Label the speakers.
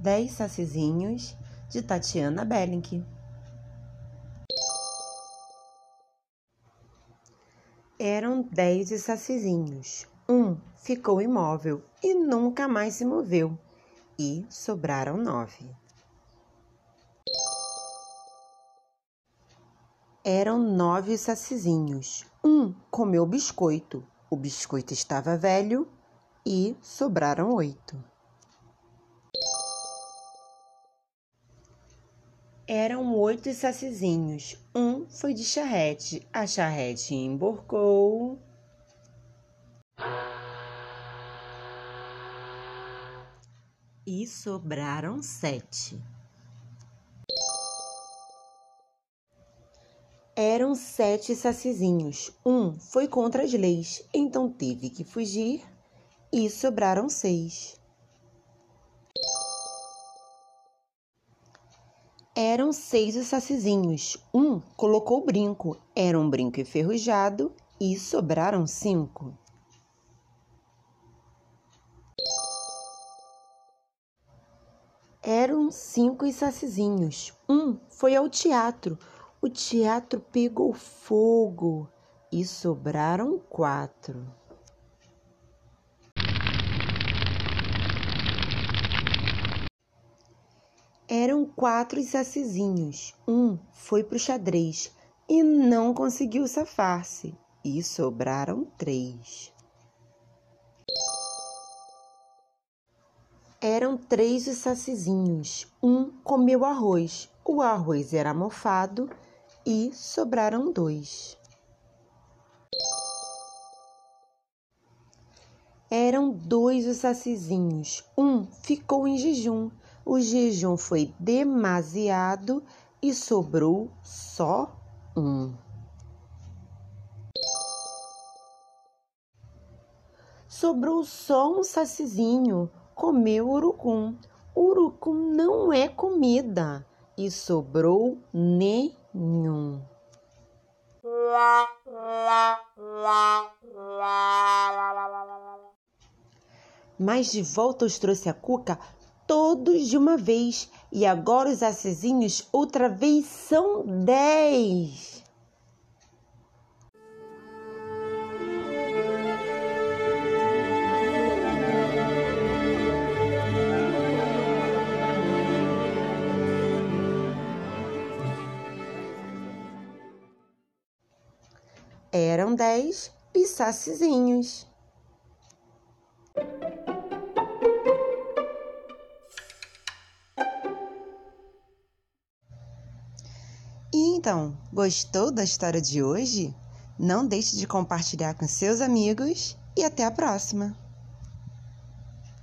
Speaker 1: Dez Sacizinhos, de Tatiana Belling. Eram dez sacizinhos. Um ficou imóvel e nunca mais se moveu, e sobraram nove. Eram nove sacizinhos. Um comeu biscoito. O biscoito estava velho e sobraram oito. Eram oito sacizinhos. Um foi de charrete. A charrete emborcou. E sobraram sete. Eram sete sacizinhos. Um foi contra as leis, então teve que fugir. E sobraram seis. Eram seis os sacizinhos. Um colocou brinco. Era um brinco enferrujado e sobraram cinco. Eram cinco os sacizinhos. Um foi ao teatro. O teatro pegou fogo e sobraram quatro. Eram quatro sacizinhos. Um foi pro xadrez e não conseguiu safar-se, e sobraram três. Eram três os sacizinhos. Um comeu arroz. O arroz era mofado e sobraram dois. Eram dois os sacizinhos. Um ficou em jejum o jejum foi demasiado e sobrou só um. Sobrou só um sacizinho, comeu urucum. Urucum não é comida e sobrou nenhum. Mas de volta os trouxe a cuca todos de uma vez, e agora os acezinhos outra vez são dez. Eram dez e sacizinhos. E então, gostou da história de hoje? Não deixe de compartilhar com seus amigos e até a próxima!